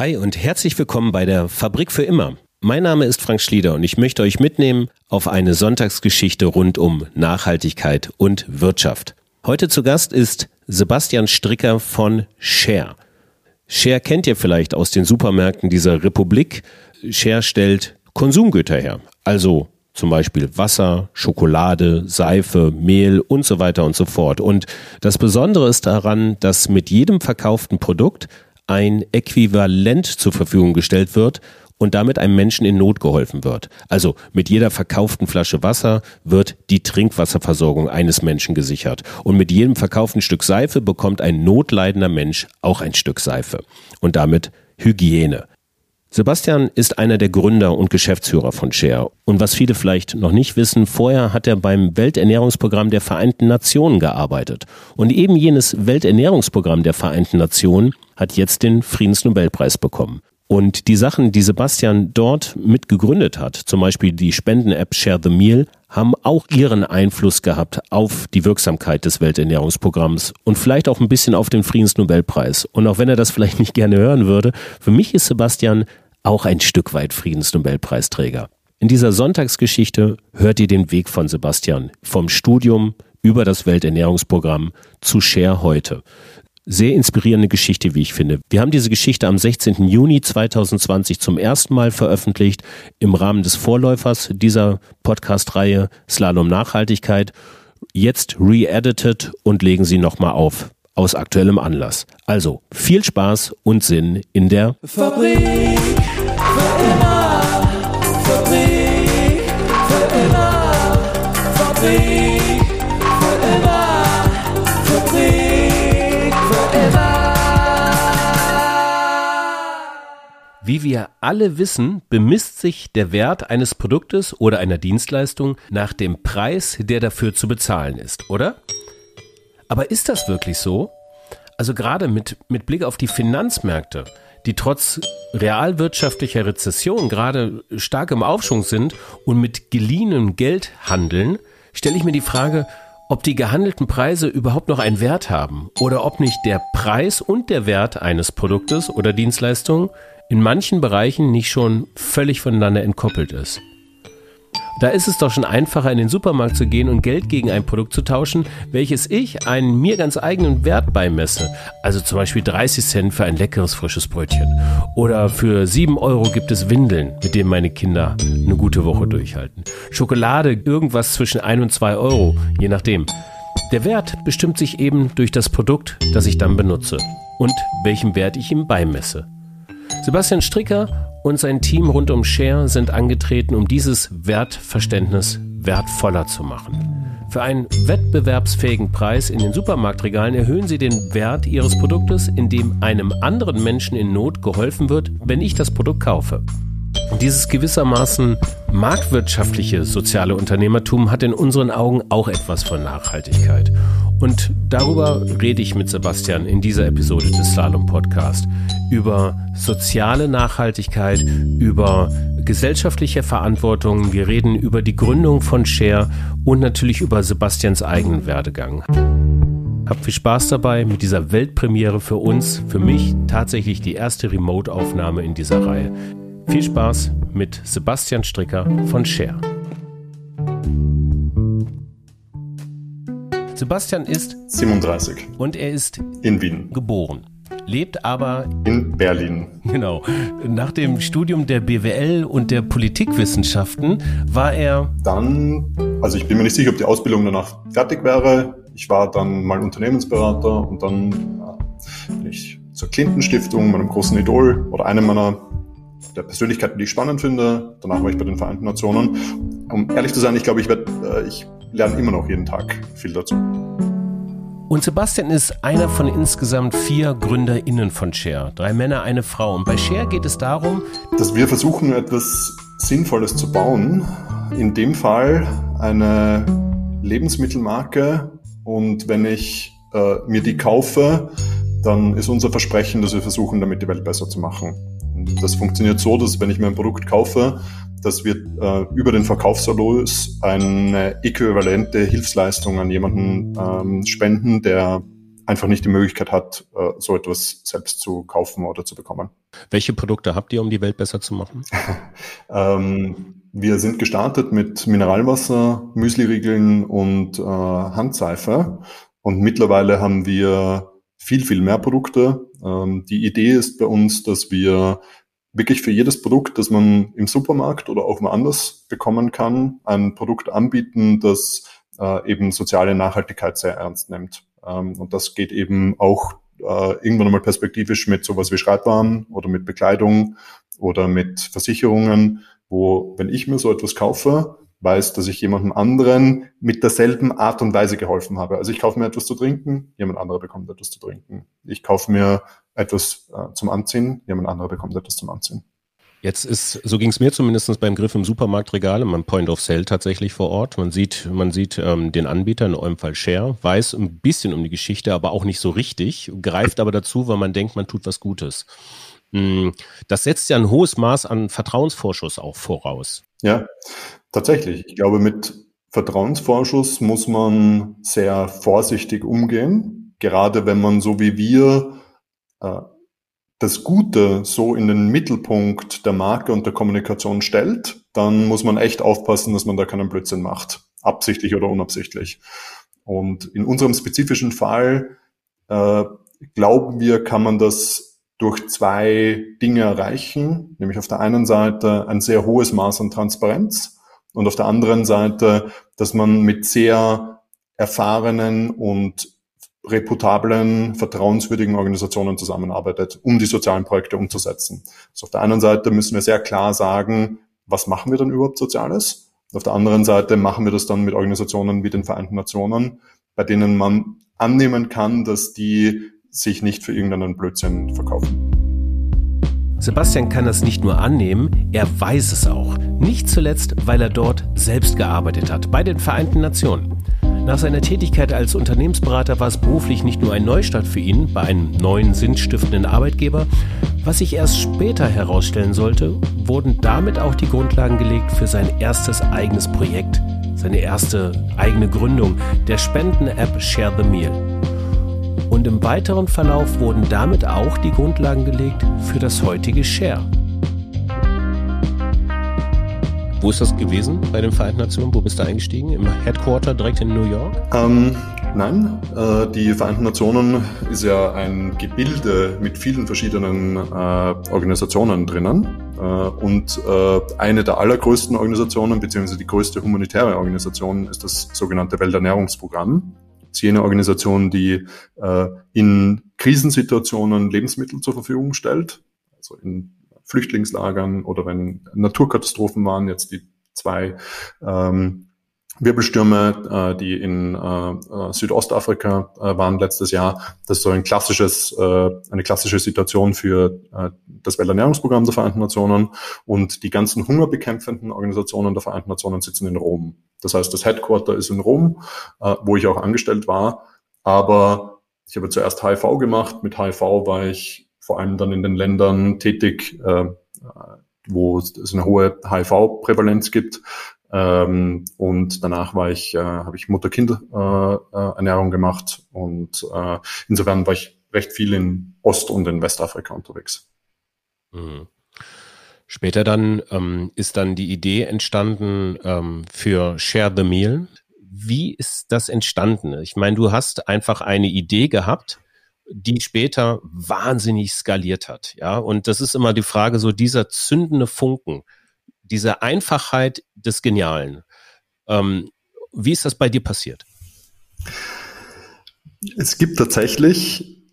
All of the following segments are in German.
Hi und herzlich willkommen bei der Fabrik für immer. Mein Name ist Frank Schlieder und ich möchte euch mitnehmen auf eine Sonntagsgeschichte rund um Nachhaltigkeit und Wirtschaft. Heute zu Gast ist Sebastian Stricker von Share. Share kennt ihr vielleicht aus den Supermärkten dieser Republik. Share stellt Konsumgüter her, also zum Beispiel Wasser, Schokolade, Seife, Mehl und so weiter und so fort. Und das Besondere ist daran, dass mit jedem verkauften Produkt ein Äquivalent zur Verfügung gestellt wird und damit einem Menschen in Not geholfen wird. Also mit jeder verkauften Flasche Wasser wird die Trinkwasserversorgung eines Menschen gesichert. Und mit jedem verkauften Stück Seife bekommt ein notleidender Mensch auch ein Stück Seife. Und damit Hygiene. Sebastian ist einer der Gründer und Geschäftsführer von Share. Und was viele vielleicht noch nicht wissen, vorher hat er beim Welternährungsprogramm der Vereinten Nationen gearbeitet. Und eben jenes Welternährungsprogramm der Vereinten Nationen hat jetzt den Friedensnobelpreis bekommen. Und die Sachen, die Sebastian dort mitgegründet hat, zum Beispiel die Spenden-App Share the Meal, haben auch ihren Einfluss gehabt auf die Wirksamkeit des Welternährungsprogramms und vielleicht auch ein bisschen auf den Friedensnobelpreis. Und auch wenn er das vielleicht nicht gerne hören würde, für mich ist Sebastian auch ein Stück weit Friedensnobelpreisträger. In dieser Sonntagsgeschichte hört ihr den Weg von Sebastian vom Studium über das Welternährungsprogramm zu Share heute sehr inspirierende Geschichte, wie ich finde. Wir haben diese Geschichte am 16. Juni 2020 zum ersten Mal veröffentlicht im Rahmen des Vorläufers dieser Podcast-Reihe Slalom Nachhaltigkeit. Jetzt re-edited und legen sie nochmal auf aus aktuellem Anlass. Also viel Spaß und Sinn in der Fabrik Wie wir alle wissen, bemisst sich der Wert eines Produktes oder einer Dienstleistung nach dem Preis, der dafür zu bezahlen ist, oder? Aber ist das wirklich so? Also gerade mit, mit Blick auf die Finanzmärkte, die trotz realwirtschaftlicher Rezession gerade stark im Aufschwung sind und mit geliehenem Geld handeln, stelle ich mir die Frage, ob die gehandelten Preise überhaupt noch einen Wert haben oder ob nicht der Preis und der Wert eines Produktes oder Dienstleistung in manchen Bereichen nicht schon völlig voneinander entkoppelt ist. Da ist es doch schon einfacher, in den Supermarkt zu gehen und Geld gegen ein Produkt zu tauschen, welches ich einen mir ganz eigenen Wert beimesse. Also zum Beispiel 30 Cent für ein leckeres frisches Brötchen. Oder für 7 Euro gibt es Windeln, mit denen meine Kinder eine gute Woche durchhalten. Schokolade irgendwas zwischen 1 und 2 Euro, je nachdem. Der Wert bestimmt sich eben durch das Produkt, das ich dann benutze und welchem Wert ich ihm beimesse. Sebastian Stricker und sein Team rund um Share sind angetreten, um dieses Wertverständnis wertvoller zu machen. Für einen wettbewerbsfähigen Preis in den Supermarktregalen erhöhen sie den Wert ihres Produktes, indem einem anderen Menschen in Not geholfen wird, wenn ich das Produkt kaufe. Dieses gewissermaßen marktwirtschaftliche soziale Unternehmertum hat in unseren Augen auch etwas von Nachhaltigkeit. Und darüber rede ich mit Sebastian in dieser Episode des Slalom Podcast. Über soziale Nachhaltigkeit, über gesellschaftliche Verantwortung. Wir reden über die Gründung von Share und natürlich über Sebastians eigenen Werdegang. Habt viel Spaß dabei mit dieser Weltpremiere für uns, für mich tatsächlich die erste Remote-Aufnahme in dieser Reihe. Viel Spaß mit Sebastian Stricker von Share. Sebastian ist 37 und er ist in Wien geboren, lebt aber in Berlin. Genau. Nach dem Studium der BWL und der Politikwissenschaften war er dann, also ich bin mir nicht sicher, ob die Ausbildung danach fertig wäre. Ich war dann mal Unternehmensberater und dann äh, bin ich zur Clinton Stiftung, meinem großen Idol oder einem meiner der Persönlichkeiten, die ich spannend finde. Danach war ich bei den Vereinten Nationen. Um ehrlich zu sein, ich glaube, ich werde, äh, ich lerne immer noch jeden Tag viel dazu. Und Sebastian ist einer von insgesamt vier GründerInnen von Share. Drei Männer, eine Frau. Und bei Share geht es darum, dass wir versuchen, etwas Sinnvolles zu bauen. In dem Fall eine Lebensmittelmarke. Und wenn ich äh, mir die kaufe, dann ist unser Versprechen, dass wir versuchen, damit die Welt besser zu machen. Das funktioniert so, dass wenn ich mir ein Produkt kaufe, dass wir äh, über den Verkaufserlös eine äquivalente Hilfsleistung an jemanden ähm, spenden, der einfach nicht die Möglichkeit hat, äh, so etwas selbst zu kaufen oder zu bekommen. Welche Produkte habt ihr, um die Welt besser zu machen? ähm, wir sind gestartet mit Mineralwasser, Müsliriegeln und äh, Handseife. Und mittlerweile haben wir viel, viel mehr Produkte. Ähm, die Idee ist bei uns, dass wir wirklich für jedes Produkt, das man im Supermarkt oder auch woanders bekommen kann, ein Produkt anbieten, das äh, eben soziale Nachhaltigkeit sehr ernst nimmt. Ähm, und das geht eben auch äh, irgendwann einmal perspektivisch mit sowas wie Schreibwaren oder mit Bekleidung oder mit Versicherungen, wo, wenn ich mir so etwas kaufe, weiß, dass ich jemandem anderen mit derselben Art und Weise geholfen habe. Also ich kaufe mir etwas zu trinken, jemand anderer bekommt etwas zu trinken. Ich kaufe mir etwas äh, zum Anziehen, jemand anderer bekommt etwas zum Anziehen. Jetzt ist, so ging es mir zumindest beim Griff im Supermarktregal, im Point of Sale tatsächlich vor Ort. Man sieht, man sieht ähm, den Anbieter, in eurem Fall Share, weiß ein bisschen um die Geschichte, aber auch nicht so richtig, greift aber dazu, weil man denkt, man tut was Gutes. Hm, das setzt ja ein hohes Maß an Vertrauensvorschuss auch voraus. Ja, tatsächlich. Ich glaube, mit Vertrauensvorschuss muss man sehr vorsichtig umgehen, gerade wenn man so wie wir äh, das Gute so in den Mittelpunkt der Marke und der Kommunikation stellt, dann muss man echt aufpassen, dass man da keinen Blödsinn macht, absichtlich oder unabsichtlich. Und in unserem spezifischen Fall äh, glauben wir, kann man das durch zwei Dinge erreichen, nämlich auf der einen Seite ein sehr hohes Maß an Transparenz und auf der anderen Seite, dass man mit sehr erfahrenen und reputablen, vertrauenswürdigen Organisationen zusammenarbeitet, um die sozialen Projekte umzusetzen. Also auf der einen Seite müssen wir sehr klar sagen, was machen wir dann überhaupt Soziales? Und auf der anderen Seite machen wir das dann mit Organisationen wie den Vereinten Nationen, bei denen man annehmen kann, dass die sich nicht für irgendeinen Blödsinn verkaufen. Sebastian kann das nicht nur annehmen, er weiß es auch. Nicht zuletzt, weil er dort selbst gearbeitet hat, bei den Vereinten Nationen. Nach seiner Tätigkeit als Unternehmensberater war es beruflich nicht nur ein Neustart für ihn bei einem neuen sinnstiftenden Arbeitgeber. Was sich erst später herausstellen sollte, wurden damit auch die Grundlagen gelegt für sein erstes eigenes Projekt, seine erste eigene Gründung, der Spenden-App Share the Meal. Und im weiteren Verlauf wurden damit auch die Grundlagen gelegt für das heutige Share. Wo ist das gewesen bei den Vereinten Nationen? Wo bist du eingestiegen? Im Headquarter direkt in New York? Ähm, nein, äh, die Vereinten Nationen ist ja ein Gebilde mit vielen verschiedenen äh, Organisationen drinnen. Äh, und äh, eine der allergrößten Organisationen, beziehungsweise die größte humanitäre Organisation, ist das sogenannte Welternährungsprogramm. Ist jene Organisation, die äh, in Krisensituationen Lebensmittel zur Verfügung stellt. Also in Flüchtlingslagern oder wenn Naturkatastrophen waren, jetzt die zwei ähm, Wirbelstürme, äh, die in äh, äh, Südostafrika äh, waren letztes Jahr. Das ist so ein klassisches, äh, eine klassische Situation für äh, das Welternährungsprogramm der Vereinten Nationen. Und die ganzen hungerbekämpfenden Organisationen der Vereinten Nationen sitzen in Rom. Das heißt, das Headquarter ist in Rom, äh, wo ich auch angestellt war. Aber ich habe zuerst HIV gemacht. Mit HIV war ich vor allem dann in den Ländern tätig, äh, wo es eine hohe HIV-Prävalenz gibt. Ähm, und danach war ich, äh, habe ich Mutter-Kind-Ernährung äh, gemacht und äh, insofern war ich recht viel in Ost- und in Westafrika unterwegs. Mhm. Später dann ähm, ist dann die Idee entstanden ähm, für Share the Meal. Wie ist das entstanden? Ich meine, du hast einfach eine Idee gehabt die später wahnsinnig skaliert hat. Ja, und das ist immer die Frage, so dieser zündende Funken, diese Einfachheit des Genialen. Ähm, wie ist das bei dir passiert? Es gibt tatsächlich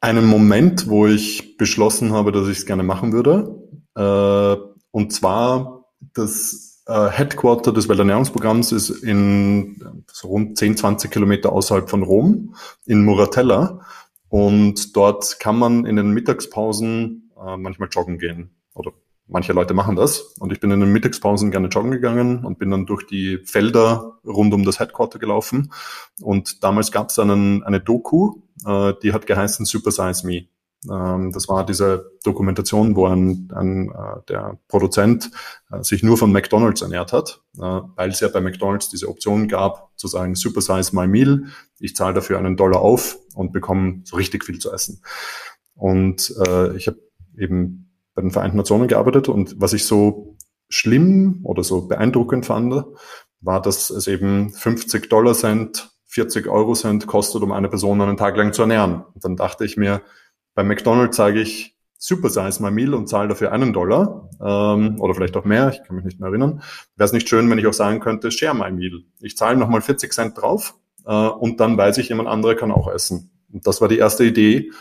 einen Moment, wo ich beschlossen habe, dass ich es gerne machen würde. Äh, und zwar das äh, Headquarter des Welternährungsprogramms ist in so rund 10, 20 Kilometer außerhalb von Rom, in Muratella. Und dort kann man in den Mittagspausen äh, manchmal joggen gehen. Oder manche Leute machen das. Und ich bin in den Mittagspausen gerne joggen gegangen und bin dann durch die Felder rund um das Headquarter gelaufen. Und damals gab es einen, eine Doku, äh, die hat geheißen Super Size Me. Ähm, das war diese Dokumentation, wo ein, ein äh, der Produzent äh, sich nur von McDonald's ernährt hat, äh, weil es ja bei McDonald's diese Option gab, zu sagen, Super Size My Meal, ich zahle dafür einen Dollar auf und bekomme so richtig viel zu essen. Und äh, ich habe eben bei den Vereinten Nationen gearbeitet und was ich so schlimm oder so beeindruckend fand, war, dass es eben 50 Dollar Cent, 40 Euro Cent kostet, um eine Person einen Tag lang zu ernähren. Und dann dachte ich mir, bei McDonald's sage ich Super Size My Meal und zahle dafür einen Dollar ähm, oder vielleicht auch mehr, ich kann mich nicht mehr erinnern. Wäre es nicht schön, wenn ich auch sagen könnte, Share My Meal. Ich zahle nochmal 40 Cent drauf äh, und dann weiß ich, jemand andere kann auch essen. Und das war die erste Idee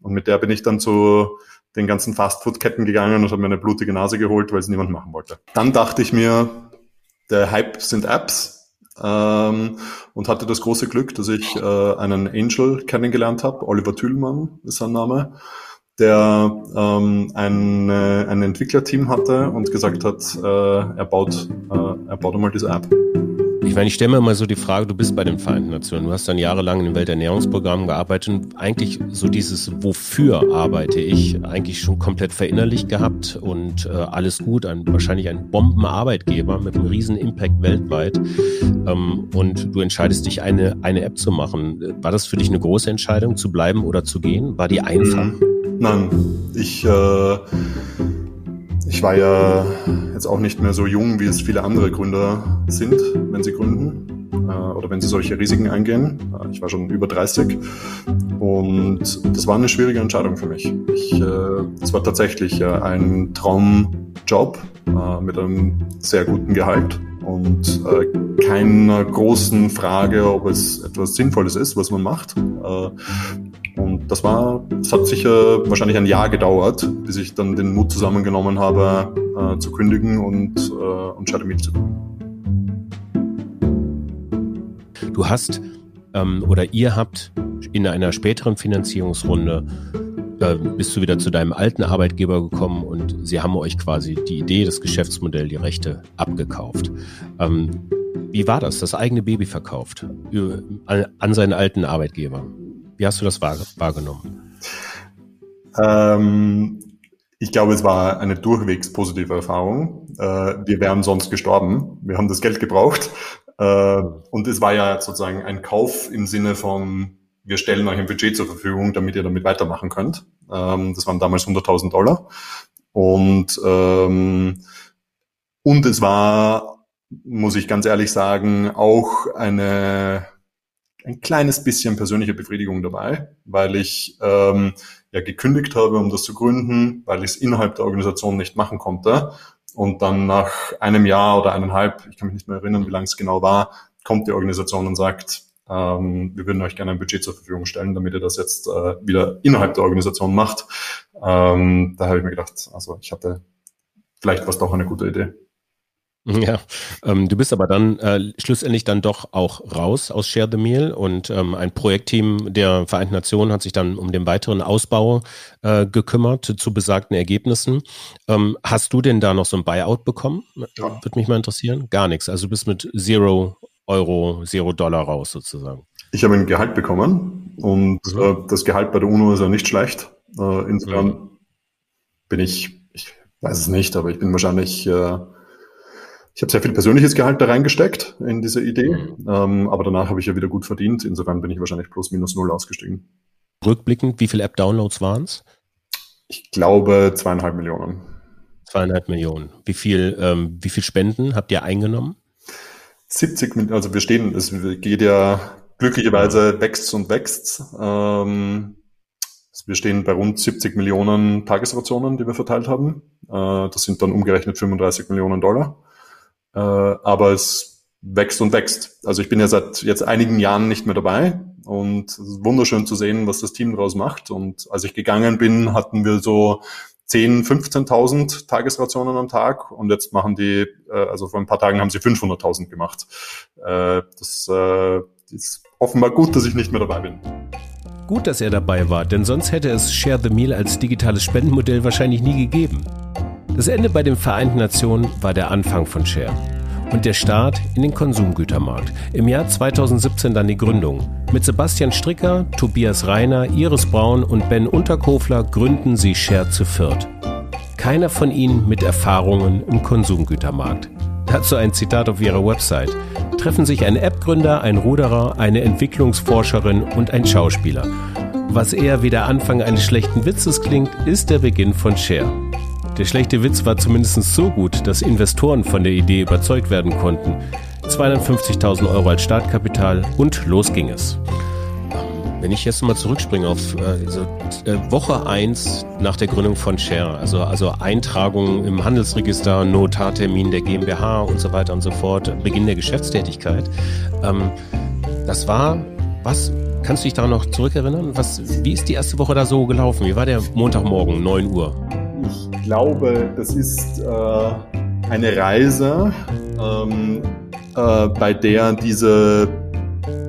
und mit der bin ich dann zu den ganzen Fastfood-Ketten gegangen und habe mir eine blutige Nase geholt, weil es niemand machen wollte. Dann dachte ich mir, der Hype sind Apps ähm, und hatte das große Glück, dass ich äh, einen Angel kennengelernt habe. Oliver Thülmann ist sein Name der ähm, ein, äh, ein Entwicklerteam hatte und gesagt hat, äh, er baut äh, er baut einmal diese App. Ich meine, ich stelle mir mal so die Frage, du bist bei den Vereinten Nationen, du hast dann jahrelang in dem Welternährungsprogramm gearbeitet und eigentlich so dieses Wofür arbeite ich eigentlich schon komplett verinnerlicht gehabt und äh, alles gut, ein, wahrscheinlich ein Bombenarbeitgeber mit einem riesen Impact weltweit ähm, und du entscheidest dich, eine, eine App zu machen. War das für dich eine große Entscheidung, zu bleiben oder zu gehen? War die einfach? Nein, ich... Äh ich war ja jetzt auch nicht mehr so jung, wie es viele andere Gründer sind, wenn sie gründen äh, oder wenn sie solche Risiken eingehen. Äh, ich war schon über 30 und das war eine schwierige Entscheidung für mich. Ich, äh, es war tatsächlich ein Traumjob mit einem sehr guten Gehalt und keiner großen Frage, ob es etwas Sinnvolles ist, was man macht. Äh, und das war, es hat sicher wahrscheinlich ein Jahr gedauert, bis ich dann den Mut zusammengenommen habe, äh, zu kündigen und, äh, und Shadow zu gründen. Du hast ähm, oder ihr habt in einer späteren Finanzierungsrunde äh, bist du wieder zu deinem alten Arbeitgeber gekommen und sie haben euch quasi die Idee, das Geschäftsmodell, die Rechte abgekauft. Ähm, wie war das? Das eigene Baby verkauft an seinen alten Arbeitgeber? Wie hast du das wahrgenommen? Ähm, ich glaube, es war eine durchwegs positive Erfahrung. Äh, wir wären sonst gestorben. Wir haben das Geld gebraucht. Äh, und es war ja sozusagen ein Kauf im Sinne von, wir stellen euch ein Budget zur Verfügung, damit ihr damit weitermachen könnt. Ähm, das waren damals 100.000 Dollar. Und, ähm, und es war, muss ich ganz ehrlich sagen, auch eine ein kleines bisschen persönliche Befriedigung dabei, weil ich ähm, ja gekündigt habe, um das zu gründen, weil ich es innerhalb der Organisation nicht machen konnte. Und dann nach einem Jahr oder eineinhalb, ich kann mich nicht mehr erinnern, wie lange es genau war, kommt die Organisation und sagt, ähm, wir würden euch gerne ein Budget zur Verfügung stellen, damit ihr das jetzt äh, wieder innerhalb der Organisation macht. Ähm, da habe ich mir gedacht, also ich hatte, vielleicht war es doch eine gute Idee. Ja, ähm, du bist aber dann äh, schlussendlich dann doch auch raus aus Share the Meal und ähm, ein Projektteam der Vereinten Nationen hat sich dann um den weiteren Ausbau äh, gekümmert zu, zu besagten Ergebnissen. Ähm, hast du denn da noch so ein Buyout bekommen? Ja. Würde mich mal interessieren. Gar nichts. Also du bist mit Zero Euro, Zero Dollar raus sozusagen. Ich habe ein Gehalt bekommen und mhm. äh, das Gehalt bei der UNO ist ja nicht schlecht. Äh, insofern mhm. bin ich, ich weiß es nicht, aber ich bin wahrscheinlich äh, ich habe sehr viel persönliches Gehalt da reingesteckt in diese Idee, mhm. ähm, aber danach habe ich ja wieder gut verdient. Insofern bin ich wahrscheinlich plus minus null ausgestiegen. Rückblickend, wie viele App-Downloads waren es? Ich glaube zweieinhalb Millionen. Zweieinhalb Millionen. Wie viel, ähm, wie viel Spenden habt ihr eingenommen? 70, also wir stehen, es geht ja glücklicherweise wächst und wächst. Ähm, wir stehen bei rund 70 Millionen Tagesrationen, die wir verteilt haben. Äh, das sind dann umgerechnet 35 Millionen Dollar. Äh, aber es wächst und wächst. Also ich bin ja seit jetzt einigen Jahren nicht mehr dabei und es ist wunderschön zu sehen, was das Team daraus macht. Und als ich gegangen bin, hatten wir so 10, 15.000 Tagesrationen am Tag und jetzt machen die, äh, also vor ein paar Tagen haben sie 500.000 gemacht. Äh, das ist offenbar gut, dass ich nicht mehr dabei bin. Gut, dass er dabei war, denn sonst hätte es Share the Meal als digitales Spendenmodell wahrscheinlich nie gegeben. Das Ende bei den Vereinten Nationen war der Anfang von Share und der Start in den Konsumgütermarkt. Im Jahr 2017 dann die Gründung. Mit Sebastian Stricker, Tobias Reiner, Iris Braun und Ben Unterkofler gründen sie Share zu Viert. Keiner von ihnen mit Erfahrungen im Konsumgütermarkt. Dazu ein Zitat auf ihrer Website. Treffen sich ein App-Gründer, ein Ruderer, eine Entwicklungsforscherin und ein Schauspieler. Was eher wie der Anfang eines schlechten Witzes klingt, ist der Beginn von Share. Der schlechte Witz war zumindest so gut, dass Investoren von der Idee überzeugt werden konnten. 250.000 Euro als Startkapital und los ging es. Wenn ich jetzt mal zurückspringe auf äh, so, äh, Woche eins nach der Gründung von Share, also, also Eintragung im Handelsregister, Notartermin der GmbH und so weiter und so fort, Beginn der Geschäftstätigkeit, ähm, das war, was, kannst du dich da noch zurückerinnern? Was, wie ist die erste Woche da so gelaufen? Wie war der Montagmorgen, 9 Uhr? Glaube, das ist äh, eine Reise, ähm, äh, bei der diese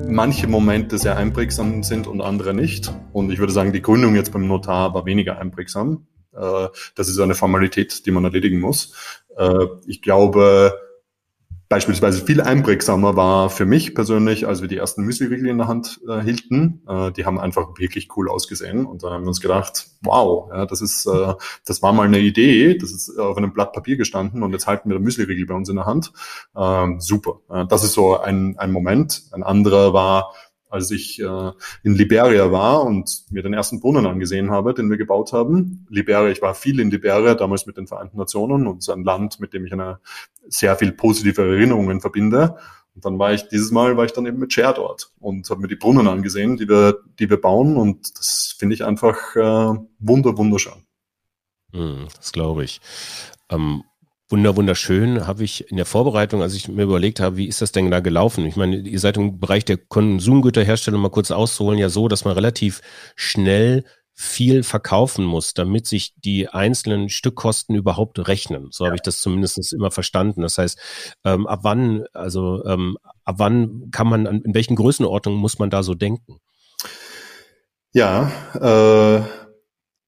manche Momente sehr einprägsam sind und andere nicht. Und ich würde sagen, die Gründung jetzt beim Notar war weniger einprägsam. Äh, das ist eine Formalität, die man erledigen muss. Äh, ich glaube, beispielsweise viel einprägsamer war für mich persönlich, als wir die ersten Müsli-Riegel in der Hand äh, hielten. Äh, die haben einfach wirklich cool ausgesehen und da haben wir uns gedacht, wow, ja, das ist, äh, das war mal eine Idee, das ist auf einem Blatt Papier gestanden und jetzt halten wir Müsli-Riegel bei uns in der Hand. Ähm, super. Äh, das ist so ein, ein Moment. Ein anderer war, als ich äh, in Liberia war und mir den ersten Brunnen angesehen habe, den wir gebaut haben. Liberia, ich war viel in Liberia, damals mit den Vereinten Nationen und ist ein Land, mit dem ich eine sehr viel positive Erinnerungen verbinde. Und dann war ich, dieses Mal war ich dann eben mit Share dort und habe mir die Brunnen angesehen, die wir, die wir bauen und das finde ich einfach äh, wunder, wunderschön. Hm, das glaube ich. Ähm, Wunder, wunderschön habe ich in der Vorbereitung, als ich mir überlegt habe, wie ist das denn da gelaufen? Ich meine, ihr seid im Bereich der Konsumgüterherstellung mal kurz auszuholen, ja so, dass man relativ schnell viel verkaufen muss, damit sich die einzelnen Stückkosten überhaupt rechnen. So ja. habe ich das zumindest immer verstanden. Das heißt, ähm, ab wann, also ähm, ab wann kann man, in welchen Größenordnungen muss man da so denken? Ja, äh,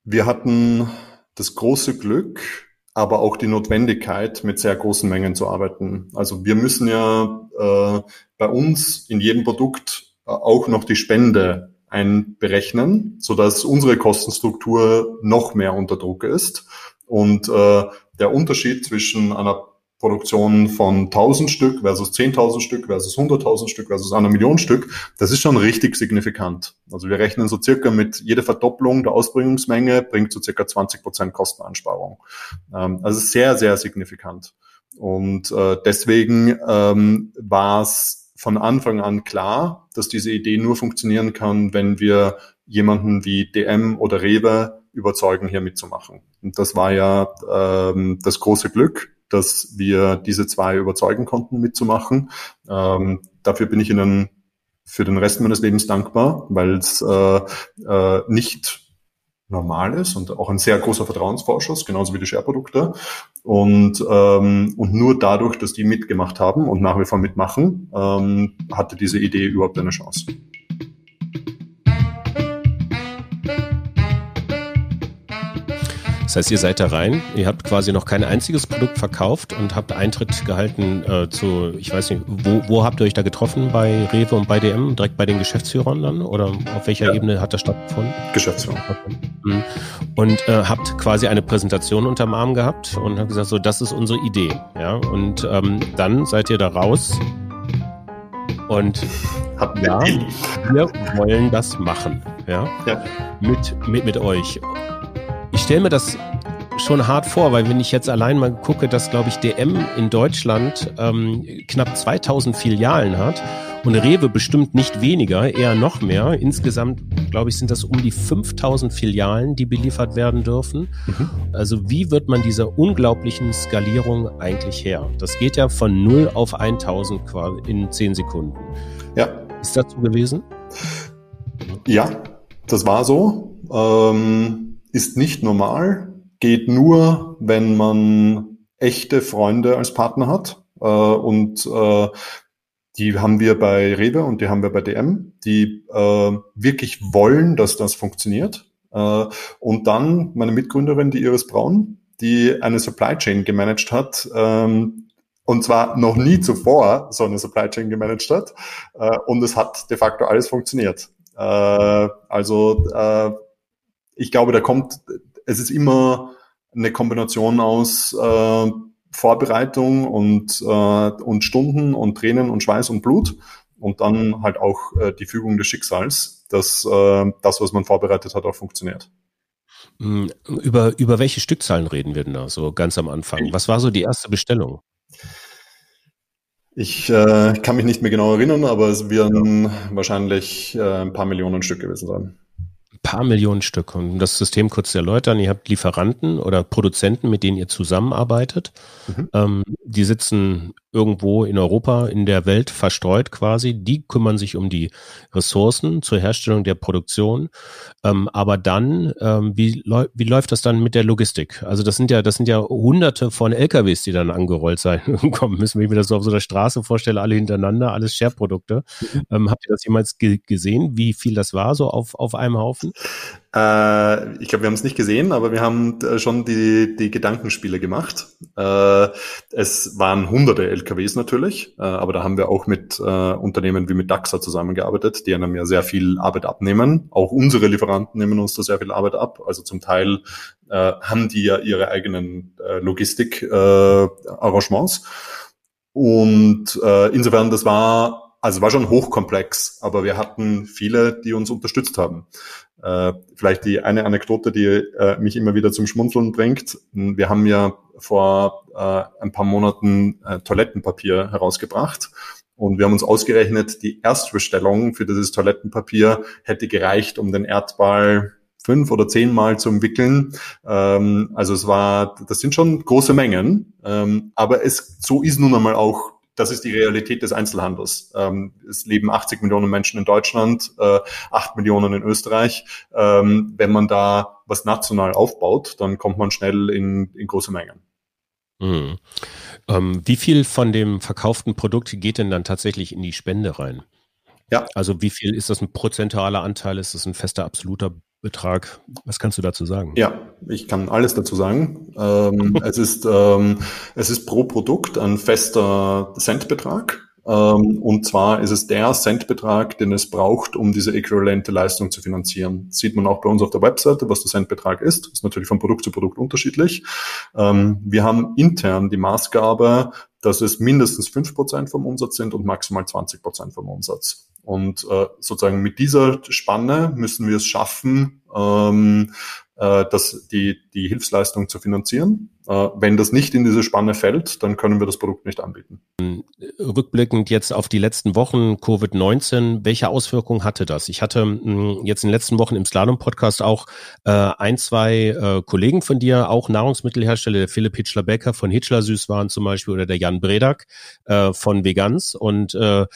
wir hatten das große Glück, aber auch die Notwendigkeit, mit sehr großen Mengen zu arbeiten. Also wir müssen ja äh, bei uns in jedem Produkt äh, auch noch die Spende einberechnen, so dass unsere Kostenstruktur noch mehr unter Druck ist. Und äh, der Unterschied zwischen einer Produktion von 1000 Stück versus 10.000 Stück versus 100.000 Stück versus einer Million Stück, das ist schon richtig signifikant. Also wir rechnen so circa mit jeder Verdopplung der Ausbringungsmenge bringt so circa 20 Prozent Kosteneinsparung. Ähm, also sehr, sehr signifikant. Und äh, deswegen ähm, war es von Anfang an klar, dass diese Idee nur funktionieren kann, wenn wir jemanden wie DM oder Rewe überzeugen, hier mitzumachen. Und das war ja ähm, das große Glück, dass wir diese zwei überzeugen konnten, mitzumachen. Ähm, dafür bin ich Ihnen für den Rest meines Lebens dankbar, weil es äh, äh, nicht normal ist und auch ein sehr großer Vertrauensvorschuss, genauso wie die Share-Produkte. Und, ähm, und nur dadurch, dass die mitgemacht haben und nach wie vor mitmachen, ähm, hatte diese Idee überhaupt eine Chance. Das heißt, ihr seid da rein, ihr habt quasi noch kein einziges Produkt verkauft und habt Eintritt gehalten äh, zu, ich weiß nicht, wo, wo habt ihr euch da getroffen? Bei Rewe und bei DM? Direkt bei den Geschäftsführern dann? Oder auf welcher ja. Ebene hat das stattgefunden? Geschäftsführer. Mhm. Und äh, habt quasi eine Präsentation unterm Arm gehabt und habt gesagt, so, das ist unsere Idee. Ja, und ähm, dann seid ihr da raus und habt ja, wir wollen das machen. Ja, ja. Mit, mit, mit euch. Ich stelle mir das schon hart vor, weil wenn ich jetzt allein mal gucke, dass, glaube ich, DM in Deutschland ähm, knapp 2000 Filialen hat und Rewe bestimmt nicht weniger, eher noch mehr. Insgesamt, glaube ich, sind das um die 5000 Filialen, die beliefert werden dürfen. Mhm. Also wie wird man dieser unglaublichen Skalierung eigentlich her? Das geht ja von 0 auf 1000 quasi in 10 Sekunden. Ja. Ist das so gewesen? Ja, das war so. Ähm ist nicht normal, geht nur, wenn man echte Freunde als Partner hat. Äh, und äh, die haben wir bei Rewe und die haben wir bei DM, die äh, wirklich wollen, dass das funktioniert. Äh, und dann meine Mitgründerin, die Iris Braun, die eine Supply Chain gemanagt hat, ähm, und zwar noch nie zuvor so eine Supply Chain gemanagt hat. Äh, und es hat de facto alles funktioniert. Äh, also äh, ich glaube, da kommt, es ist immer eine Kombination aus äh, Vorbereitung und, äh, und Stunden und Tränen und Schweiß und Blut und dann halt auch äh, die Fügung des Schicksals, dass äh, das, was man vorbereitet hat, auch funktioniert. Hm, über, über welche Stückzahlen reden wir denn da so ganz am Anfang? Was war so die erste Bestellung? Ich äh, kann mich nicht mehr genau erinnern, aber es werden wahrscheinlich äh, ein paar Millionen Stück gewesen sein paar Millionen Stück. Um das System kurz zu erläutern, ihr habt Lieferanten oder Produzenten, mit denen ihr zusammenarbeitet. Mhm. Ähm, die sitzen irgendwo in Europa, in der Welt verstreut quasi. Die kümmern sich um die Ressourcen zur Herstellung der Produktion. Ähm, aber dann, ähm, wie, wie läuft das dann mit der Logistik? Also das sind ja, das sind ja hunderte von LKWs, die dann angerollt sein kommen müssen. Wenn ich mir das so auf so einer Straße vorstelle, alle hintereinander, alles Share-Produkte. Mhm. Ähm, habt ihr das jemals ge gesehen, wie viel das war, so auf, auf einem Haufen? Äh, ich glaube, wir haben es nicht gesehen, aber wir haben äh, schon die, die Gedankenspiele gemacht. Äh, es waren hunderte LKWs natürlich, äh, aber da haben wir auch mit äh, Unternehmen wie mit DAXA zusammengearbeitet, die einem ja sehr viel Arbeit abnehmen. Auch unsere Lieferanten nehmen uns da sehr viel Arbeit ab. Also zum Teil äh, haben die ja ihre eigenen Logistik-Arrangements. Und insofern, das war also war schon hochkomplex, aber wir hatten viele, die uns unterstützt haben. Äh, vielleicht die eine Anekdote, die äh, mich immer wieder zum Schmunzeln bringt. Wir haben ja vor äh, ein paar Monaten äh, Toilettenpapier herausgebracht und wir haben uns ausgerechnet, die Erstbestellung für dieses Toilettenpapier hätte gereicht, um den Erdball fünf oder zehnmal zu umwickeln. Ähm, also es war, das sind schon große Mengen, ähm, aber es so ist nun einmal auch das ist die Realität des Einzelhandels. Ähm, es leben 80 Millionen Menschen in Deutschland, äh, 8 Millionen in Österreich. Ähm, wenn man da was national aufbaut, dann kommt man schnell in, in große Mengen. Mhm. Ähm, wie viel von dem verkauften Produkt geht denn dann tatsächlich in die Spende rein? Ja. Also wie viel ist das ein prozentualer Anteil? Ist das ein fester absoluter Betrag. Was kannst du dazu sagen? Ja, ich kann alles dazu sagen. Ähm, es, ist, ähm, es ist pro Produkt ein fester Centbetrag. Ähm, und zwar ist es der Centbetrag, den es braucht, um diese äquivalente Leistung zu finanzieren. Das sieht man auch bei uns auf der Webseite, was der Centbetrag ist. Das ist natürlich von Produkt zu Produkt unterschiedlich. Ähm, wir haben intern die Maßgabe, dass es mindestens fünf Prozent vom Umsatz sind und maximal 20 Prozent vom Umsatz. Und äh, sozusagen mit dieser Spanne müssen wir es schaffen, ähm, äh, das, die, die Hilfsleistung zu finanzieren. Äh, wenn das nicht in diese Spanne fällt, dann können wir das Produkt nicht anbieten. Rückblickend jetzt auf die letzten Wochen Covid-19, welche Auswirkungen hatte das? Ich hatte mh, hm, jetzt in den letzten Wochen im Slalom-Podcast auch äh, ein, zwei äh, Kollegen von dir, auch Nahrungsmittelhersteller, der Philipp Hitschler-Becker von Hitschler Süßwaren zum Beispiel oder der Jan Bredak äh, von Vegans und äh,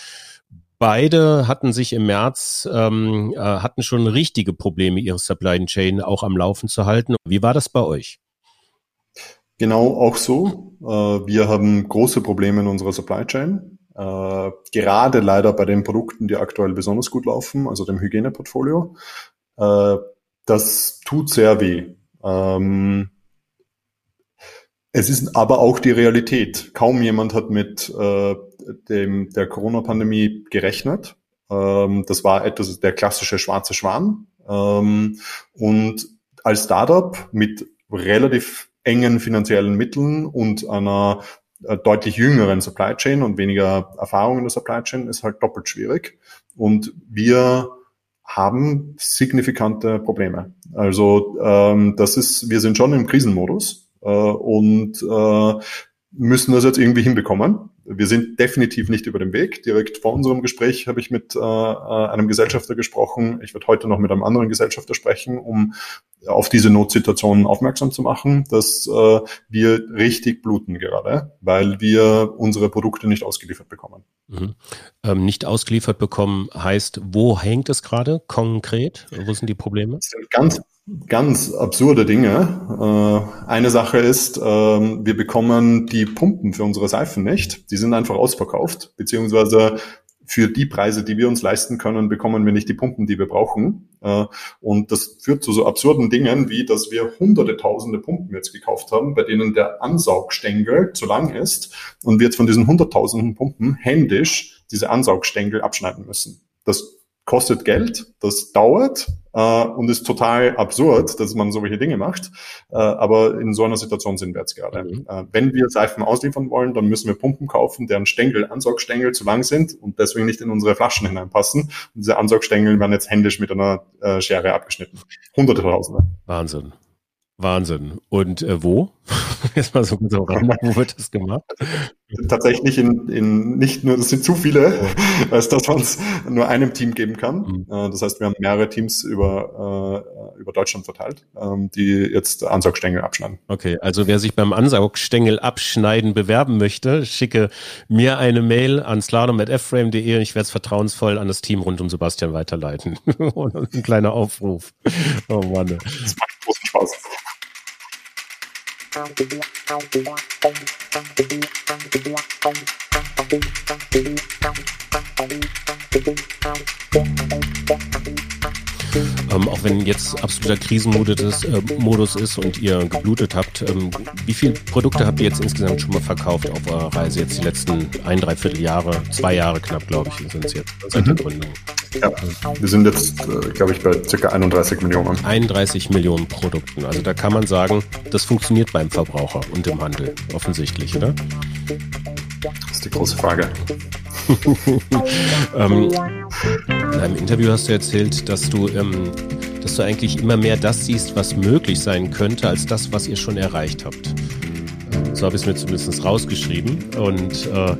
Beide hatten sich im März, ähm, äh, hatten schon richtige Probleme, ihre Supply Chain auch am Laufen zu halten. Wie war das bei euch? Genau auch so. Äh, wir haben große Probleme in unserer Supply Chain. Äh, gerade leider bei den Produkten, die aktuell besonders gut laufen, also dem Hygieneportfolio. Das tut sehr weh. Ähm, es ist aber auch die Realität. Kaum jemand hat mit dem, der Corona-Pandemie gerechnet. Ähm, das war etwas der klassische schwarze Schwan. Ähm, und als Startup mit relativ engen finanziellen Mitteln und einer äh, deutlich jüngeren Supply Chain und weniger Erfahrung in der Supply Chain ist halt doppelt schwierig. Und wir haben signifikante Probleme. Also ähm, das ist, wir sind schon im Krisenmodus äh, und äh, müssen das jetzt irgendwie hinbekommen wir sind definitiv nicht über dem Weg. Direkt vor unserem Gespräch habe ich mit äh, äh, einem Gesellschafter gesprochen. Ich werde heute noch mit einem anderen Gesellschafter sprechen, um auf diese Notsituation aufmerksam zu machen, dass äh, wir richtig bluten gerade, weil wir unsere Produkte nicht ausgeliefert bekommen. Mhm. Ähm, nicht ausgeliefert bekommen heißt, wo hängt es gerade konkret? Wo sind die Probleme? Das sind ganz ganz absurde Dinge. Äh, eine Sache ist, äh, wir bekommen die Pumpen für unsere Seifen nicht. Die sind einfach ausverkauft, beziehungsweise für die Preise, die wir uns leisten können, bekommen wir nicht die Pumpen, die wir brauchen. Äh, und das führt zu so absurden Dingen, wie dass wir hunderte, tausende Pumpen jetzt gekauft haben, bei denen der Ansaugstängel zu lang ist und wir jetzt von diesen hunderttausenden Pumpen händisch diese Ansaugstängel abschneiden müssen. Das kostet Geld, das dauert äh, und ist total absurd, dass man solche Dinge macht. Äh, aber in so einer Situation sind wir jetzt gerade. Mhm. Äh, wenn wir Seifen ausliefern wollen, dann müssen wir Pumpen kaufen, deren Stängel, Ansaugstängel zu lang sind und deswegen nicht in unsere Flaschen hineinpassen. Und diese Ansaugstängel werden jetzt händisch mit einer äh, Schere abgeschnitten. Hunderte Tausende. Wahnsinn. Wahnsinn. Und äh, wo? Jetzt mal so kurz auch wo wird das gemacht? Tatsächlich in, in nicht nur, das sind zu viele, als dass man es nur einem Team geben kann. Mhm. Äh, das heißt, wir haben mehrere Teams über, äh, über Deutschland verteilt, ähm, die jetzt Ansaugstängel abschneiden. Okay, also wer sich beim Ansaugstängel abschneiden bewerben möchte, schicke mir eine Mail an slalom.fframe.de und ich werde es vertrauensvoll an das Team rund um Sebastian weiterleiten. Ein kleiner Aufruf. Oh Mann. Das macht großen Spaß. Thank you. Ähm, auch wenn jetzt absoluter Krisenmodus ist, äh, Modus ist und ihr geblutet habt, ähm, wie viele Produkte habt ihr jetzt insgesamt schon mal verkauft auf eurer Reise? Jetzt die letzten ein, dreiviertel Jahre, zwei Jahre knapp, glaube ich, sind es jetzt seit der mhm. Gründung. Ja, wir sind jetzt, äh, glaube ich, bei ca. 31 Millionen. 31 Millionen Produkten. Also da kann man sagen, das funktioniert beim Verbraucher und im Handel, offensichtlich, oder? Das ist die große Frage. ähm, in einem Interview hast du erzählt, dass du, ähm, dass du eigentlich immer mehr das siehst, was möglich sein könnte, als das, was ihr schon erreicht habt. So habe ich es mir zumindest rausgeschrieben. Und äh,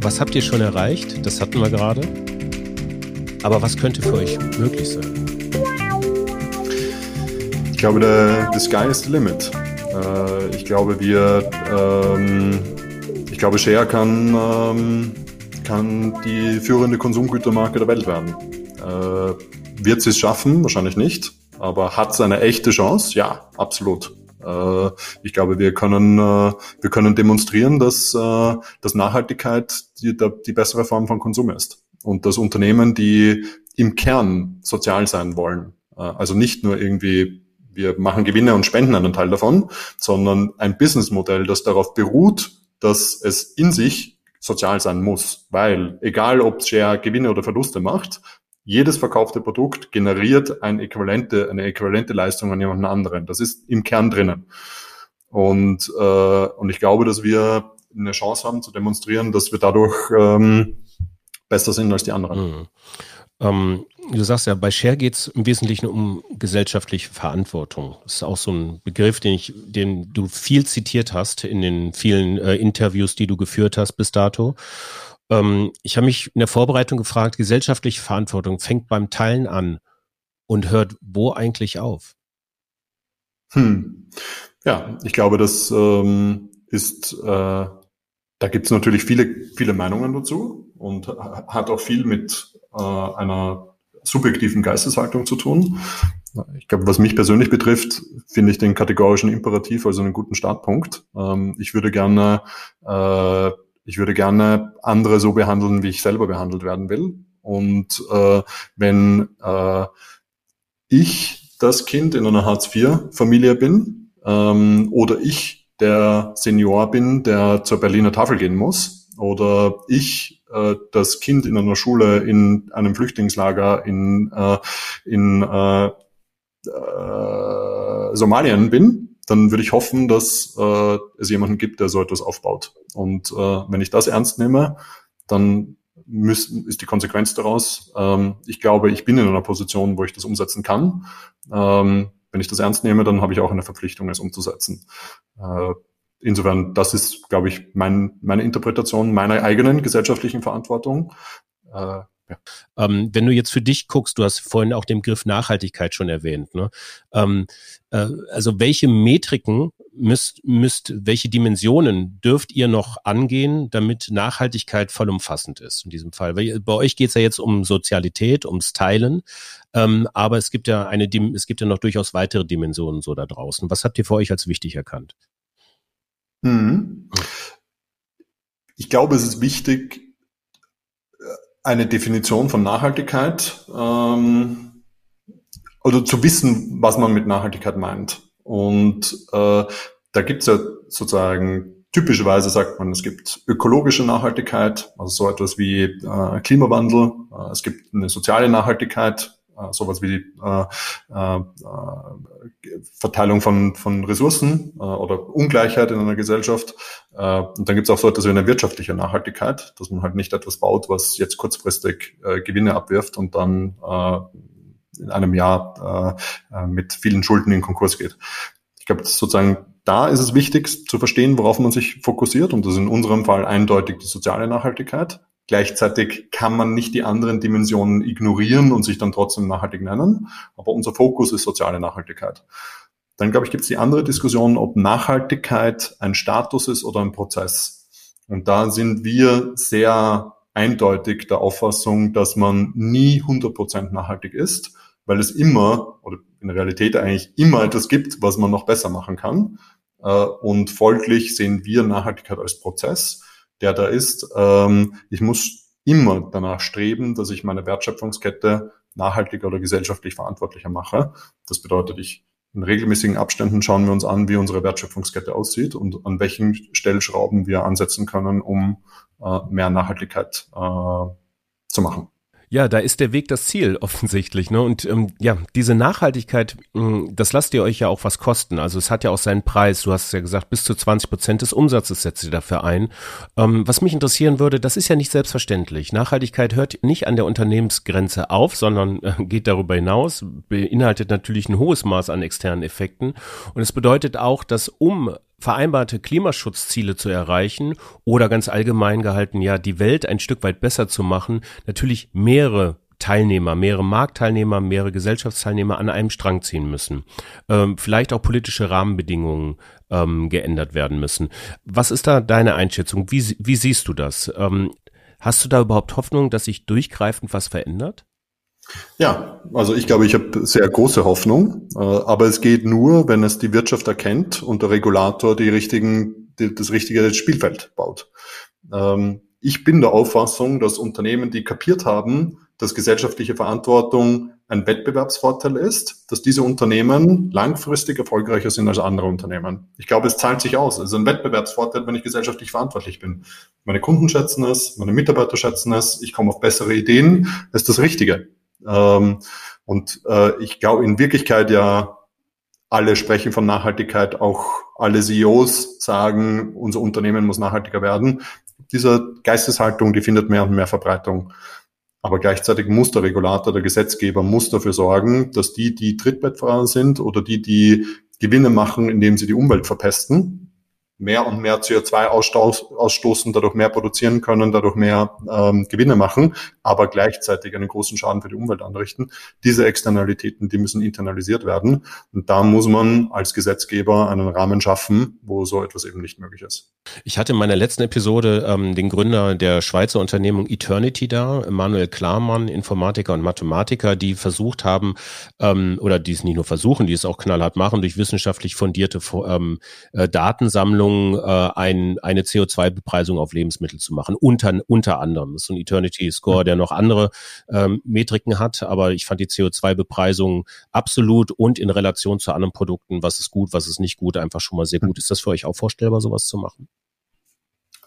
was habt ihr schon erreicht? Das hatten wir gerade. Aber was könnte für euch möglich sein? Ich glaube, der, the sky is the limit. Äh, ich glaube, wir, ähm, glaube, Share kann, ähm, kann die führende Konsumgütermarke der Welt werden. Äh, wird sie es schaffen? Wahrscheinlich nicht. Aber hat es eine echte Chance? Ja, absolut. Äh, ich glaube, wir können, äh, wir können demonstrieren, dass, äh, dass Nachhaltigkeit die, die bessere Form von Konsum ist und dass Unternehmen, die im Kern sozial sein wollen, also nicht nur irgendwie wir machen Gewinne und spenden einen Teil davon, sondern ein Businessmodell, das darauf beruht, dass es in sich sozial sein muss, weil egal ob Share Gewinne oder Verluste macht, jedes verkaufte Produkt generiert eine äquivalente, eine äquivalente Leistung an jemanden anderen. Das ist im Kern drinnen. Und, äh, und ich glaube, dass wir eine Chance haben zu demonstrieren, dass wir dadurch ähm, besser sind als die anderen. Mhm. Ähm, du sagst ja, bei Share geht es im Wesentlichen um gesellschaftliche Verantwortung. Das ist auch so ein Begriff, den ich, den du viel zitiert hast in den vielen äh, Interviews, die du geführt hast bis dato. Ähm, ich habe mich in der Vorbereitung gefragt, gesellschaftliche Verantwortung fängt beim Teilen an und hört wo eigentlich auf? Hm. Ja, ich glaube, das ähm, ist äh, da gibt es natürlich viele, viele Meinungen dazu und hat auch viel mit äh, einer subjektiven Geisteshaltung zu tun. Ich glaube, was mich persönlich betrifft, finde ich den kategorischen Imperativ also einen guten Startpunkt. Ähm, ich würde gerne, äh, ich würde gerne andere so behandeln, wie ich selber behandelt werden will. Und äh, wenn äh, ich das Kind in einer Hartz-IV-Familie bin ähm, oder ich der Senior bin, der zur Berliner Tafel gehen muss, oder ich äh, das Kind in einer Schule in einem Flüchtlingslager in, äh, in äh, äh, Somalien bin, dann würde ich hoffen, dass äh, es jemanden gibt, der so etwas aufbaut. Und äh, wenn ich das ernst nehme, dann müssen, ist die Konsequenz daraus, ähm, ich glaube, ich bin in einer Position, wo ich das umsetzen kann. Ähm, wenn ich das ernst nehme, dann habe ich auch eine Verpflichtung, es umzusetzen. Äh, insofern, das ist, glaube ich, mein, meine Interpretation meiner eigenen gesellschaftlichen Verantwortung. Äh, ja. Ähm, wenn du jetzt für dich guckst, du hast vorhin auch den Begriff Nachhaltigkeit schon erwähnt. Ne? Ähm, äh, also welche Metriken müsst, müsst, welche Dimensionen dürft ihr noch angehen, damit Nachhaltigkeit vollumfassend ist in diesem Fall? Bei euch geht es ja jetzt um Sozialität, ums Teilen, ähm, aber es gibt ja eine, es gibt ja noch durchaus weitere Dimensionen so da draußen. Was habt ihr für euch als wichtig erkannt? Mhm. Ich glaube, es ist wichtig, eine Definition von Nachhaltigkeit ähm, oder zu wissen, was man mit Nachhaltigkeit meint. Und äh, da gibt's ja sozusagen typischerweise sagt man, es gibt ökologische Nachhaltigkeit, also so etwas wie äh, Klimawandel. Äh, es gibt eine soziale Nachhaltigkeit, sowas wie äh, äh, Verteilung von, von Ressourcen äh, oder Ungleichheit in einer Gesellschaft. Äh, und dann gibt es auch so etwas wie eine wirtschaftliche Nachhaltigkeit, dass man halt nicht etwas baut, was jetzt kurzfristig äh, Gewinne abwirft und dann äh, in einem Jahr äh, äh mit vielen Schulden in Konkurs geht. Ich glaube, sozusagen da ist es wichtig zu verstehen, worauf man sich fokussiert. Und das ist in unserem Fall eindeutig die soziale Nachhaltigkeit. Gleichzeitig kann man nicht die anderen Dimensionen ignorieren und sich dann trotzdem nachhaltig nennen. Aber unser Fokus ist soziale Nachhaltigkeit. Dann, glaube ich, gibt es die andere Diskussion, ob Nachhaltigkeit ein Status ist oder ein Prozess. Und da sind wir sehr eindeutig der Auffassung, dass man nie 100% nachhaltig ist, weil es immer oder in der Realität eigentlich immer etwas gibt, was man noch besser machen kann. Äh, und folglich sehen wir Nachhaltigkeit als Prozess der da ist. Ähm, ich muss immer danach streben, dass ich meine Wertschöpfungskette nachhaltiger oder gesellschaftlich verantwortlicher mache. Das bedeutet, ich in regelmäßigen Abständen schauen wir uns an, wie unsere Wertschöpfungskette aussieht und an welchen Stellschrauben wir ansetzen können, um äh, mehr Nachhaltigkeit äh, zu machen. Ja, da ist der Weg das Ziel offensichtlich. Ne? Und ähm, ja, diese Nachhaltigkeit, mh, hm, das lasst ihr euch ja auch was kosten. Also es hat ja auch seinen Preis. Du hast es ja gesagt, bis zu 20 Prozent des Umsatzes setzt ihr dafür ein. Ähm, was mich interessieren würde, das ist ja nicht selbstverständlich. Nachhaltigkeit hört nicht an der Unternehmensgrenze auf, sondern äh, geht darüber hinaus, beinhaltet natürlich ein hohes Maß an externen Effekten. Und es bedeutet auch, dass um vereinbarte Klimaschutzziele zu erreichen oder ganz allgemein gehalten, ja, die Welt ein Stück weit besser zu machen, natürlich mehrere Teilnehmer, mehrere Marktteilnehmer, mehrere Gesellschaftsteilnehmer an einem Strang ziehen müssen. Ähm, vielleicht auch politische Rahmenbedingungen ähm, geändert werden müssen. Was ist da deine Einschätzung? Wie, wie siehst du das? Ähm, hast du da überhaupt Hoffnung, dass sich durchgreifend was verändert? Ja, also ich glaube, ich habe sehr große Hoffnung, äh, aber es geht nur, wenn es die Wirtschaft erkennt und der Regulator die richtigen, die, das richtige Spielfeld baut. Ähm, ich bin der Auffassung, dass Unternehmen, die kapiert haben, dass gesellschaftliche Verantwortung ein Wettbewerbsvorteil ist, dass diese Unternehmen langfristig erfolgreicher sind als andere Unternehmen. Ich glaube, es zahlt sich aus. Es ist ein Wettbewerbsvorteil, wenn ich gesellschaftlich verantwortlich bin. Meine Kunden schätzen es, meine Mitarbeiter schätzen es, ich komme auf bessere Ideen. Das ist das Richtige. Ähm, und äh, ich glaube in Wirklichkeit ja, alle sprechen von Nachhaltigkeit, auch alle CEOs sagen, unser Unternehmen muss nachhaltiger werden. Diese Geisteshaltung, die findet mehr und mehr Verbreitung. Aber gleichzeitig muss der Regulator, der Gesetzgeber, muss dafür sorgen, dass die, die Trittbettfahrer sind oder die, die Gewinne machen, indem sie die Umwelt verpesten, mehr und mehr CO2 ausstoßen, dadurch mehr produzieren können, dadurch mehr ähm, Gewinne machen, aber gleichzeitig einen großen Schaden für die Umwelt anrichten. Diese Externalitäten, die müssen internalisiert werden. Und da muss man als Gesetzgeber einen Rahmen schaffen, wo so etwas eben nicht möglich ist. Ich hatte in meiner letzten Episode ähm, den Gründer der Schweizer Unternehmung Eternity da, Manuel Klarmann, Informatiker und Mathematiker, die versucht haben, ähm, oder die es nicht nur versuchen, die es auch knallhart machen, durch wissenschaftlich fundierte ähm, äh, Datensammlung Richtung äh, ein, eine CO2-Bepreisung auf Lebensmittel zu machen. Unter, unter anderem. Das ist ein Eternity Score, der noch andere ähm, Metriken hat, aber ich fand die CO2-Bepreisung absolut und in Relation zu anderen Produkten, was ist gut, was ist nicht gut, einfach schon mal sehr gut. Ist das für euch auch vorstellbar, sowas zu machen?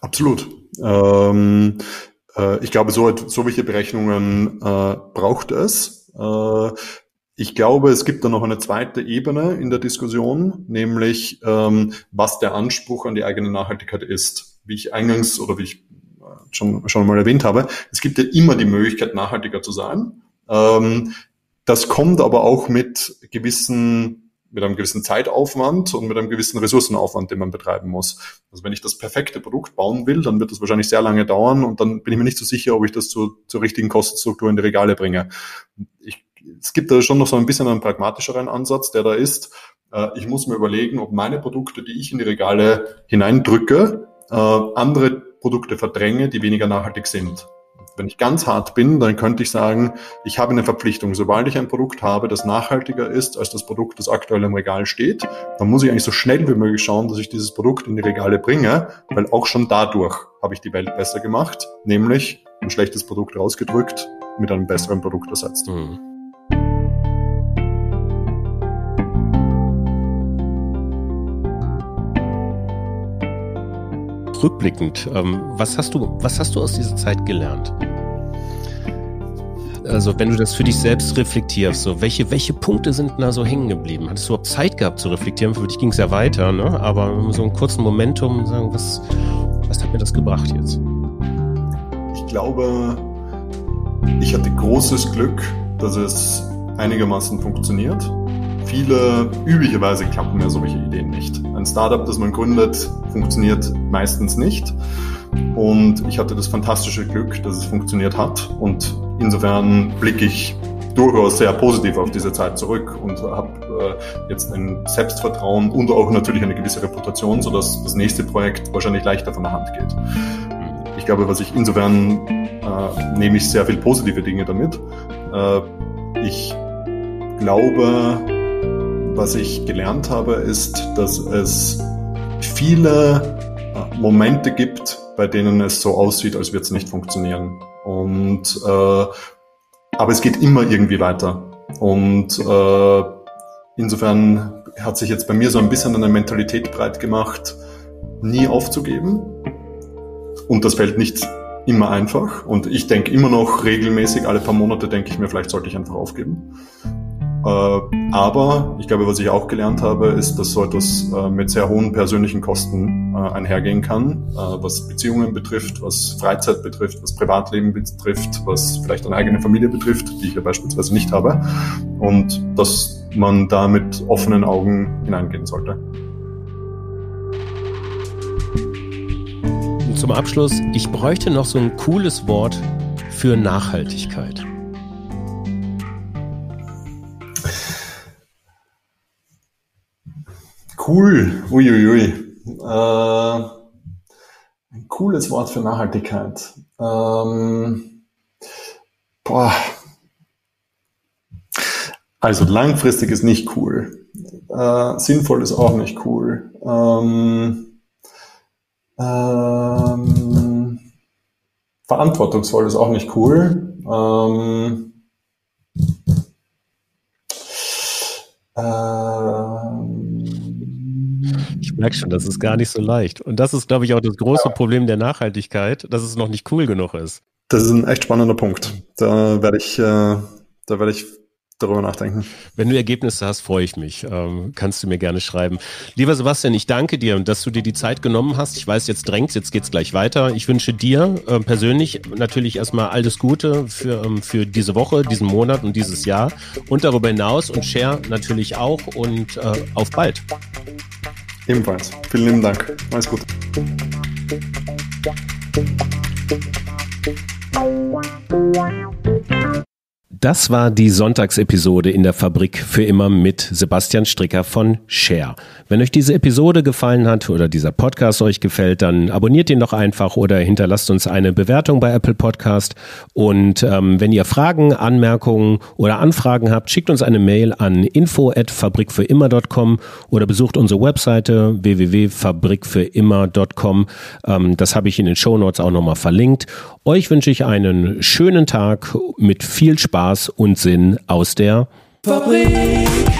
Absolut. Ähm, äh, ich glaube, so, so welche Berechnungen äh, braucht es. Äh, ich glaube, es gibt da noch eine zweite Ebene in der Diskussion, nämlich ähm, was der Anspruch an die eigene Nachhaltigkeit ist. Wie ich eingangs oder wie ich äh, schon, schon mal erwähnt habe, es gibt ja immer die Möglichkeit, nachhaltiger zu sein. Ähm, das kommt aber auch mit gewissen mit einem gewissen Zeitaufwand und mit einem gewissen Ressourcenaufwand, den man betreiben muss. Also wenn ich das perfekte Produkt bauen will, dann wird das wahrscheinlich sehr lange dauern und dann bin ich mir nicht so sicher, ob ich das zu, zur richtigen Kostenstruktur in die Regale bringe. Ich es gibt da schon noch so ein bisschen einen pragmatischeren Ansatz, der da ist, äh, ich muss mir überlegen, ob meine Produkte, die ich in die Regale hineindrücke, äh, andere Produkte verdränge, die weniger nachhaltig sind. Wenn ich ganz hart bin, dann könnte ich sagen, ich habe eine Verpflichtung. Sobald ich ein Produkt habe, das nachhaltiger ist als das Produkt, das aktuell im Regal steht, dann muss ich eigentlich so schnell wie möglich schauen, dass ich dieses Produkt in die Regale bringe, weil auch schon dadurch habe ich die Welt besser gemacht, nämlich ein schlechtes Produkt rausgedrückt, mit einem besseren Produkt ersetzt. Mhm. Rückblickend, ähm, was hast du, was hast du aus dieser Zeit gelernt? Also wenn du das für dich selbst reflektierst, so welche, welche Punkte sind da so hängen geblieben? Hattest du überhaupt Zeit gehabt zu reflektieren? Für dich ging es ja weiter, ne? Aber so einen kurzen Momentum sagen, was, was hat mir das gebracht jetzt? Ich glaube, ich hatte großes Glück, dass es einigermaßen funktioniert. Viele, üblicherweise klappen ja solche Ideen nicht. Ein Startup, das man gründet, funktioniert meistens nicht. Und ich hatte das fantastische Glück, dass es funktioniert hat. Und insofern blicke ich durchaus sehr positiv auf diese Zeit zurück und habe äh, jetzt ein Selbstvertrauen und auch natürlich eine gewisse Reputation, sodass das nächste Projekt wahrscheinlich leichter von der Hand geht. Ich glaube, was ich insofern äh, nehme ich sehr viel positive Dinge damit. Äh, ich glaube, was ich gelernt habe, ist, dass es viele äh, Momente gibt, bei denen es so aussieht, als würde es nicht funktionieren. Und äh, aber es geht immer irgendwie weiter. Und äh, insofern hat sich jetzt bei mir so ein bisschen eine Mentalität breit gemacht, nie aufzugeben. Und das fällt nicht immer einfach. Und ich denke immer noch regelmäßig, alle paar Monate denke ich mir, vielleicht sollte ich einfach aufgeben. Äh, aber ich glaube, was ich auch gelernt habe, ist, dass so etwas äh, mit sehr hohen persönlichen Kosten äh, einhergehen kann, was Beziehungen betrifft, was Freizeit betrifft, was Privatleben betrifft, was vielleicht eine eigene Familie betrifft, die ich ja beispielsweise nicht habe. Und dass man da mit offenen Augen hineingehen sollte. Und zum Abschluss, ich bräuchte noch so ein cooles Wort für Nachhaltigkeit. Cool. Uiuiui. Äh, ein cooles Wort für Nachhaltigkeit. Ähm, boah. Also langfristig ist nicht cool. Äh, sinnvoll ist auch nicht cool. Ähm, ähm, verantwortungsvoll ist auch nicht cool. Ähm, Merke schon, das ist gar nicht so leicht. Und das ist, glaube ich, auch das große Problem der Nachhaltigkeit, dass es noch nicht cool genug ist. Das ist ein echt spannender Punkt. Da werde ich, äh, da werde ich darüber nachdenken. Wenn du Ergebnisse hast, freue ich mich. Ähm, kannst du mir gerne schreiben. Lieber Sebastian, ich danke dir, dass du dir die Zeit genommen hast. Ich weiß, jetzt drängst, jetzt geht's gleich weiter. Ich wünsche dir äh, persönlich natürlich erstmal alles Gute für, ähm, für diese Woche, diesen Monat und dieses Jahr und darüber hinaus und Share natürlich auch und äh, auf bald. Ebenfalls. Vielen lieben Dank. Alles gut. Das war die Sonntagsepisode in der Fabrik für immer mit Sebastian Stricker von Share. Wenn euch diese Episode gefallen hat oder dieser Podcast euch gefällt, dann abonniert ihn doch einfach oder hinterlasst uns eine Bewertung bei Apple Podcast. Und ähm, wenn ihr Fragen, Anmerkungen oder Anfragen habt, schickt uns eine Mail an info@fabrikfürimmer.com oder besucht unsere Webseite www.fabrikfürimmer.com. Ähm, das habe ich in den Show Notes auch nochmal verlinkt. Euch wünsche ich einen schönen Tag mit viel Spaß und Sinn aus der Fabrik.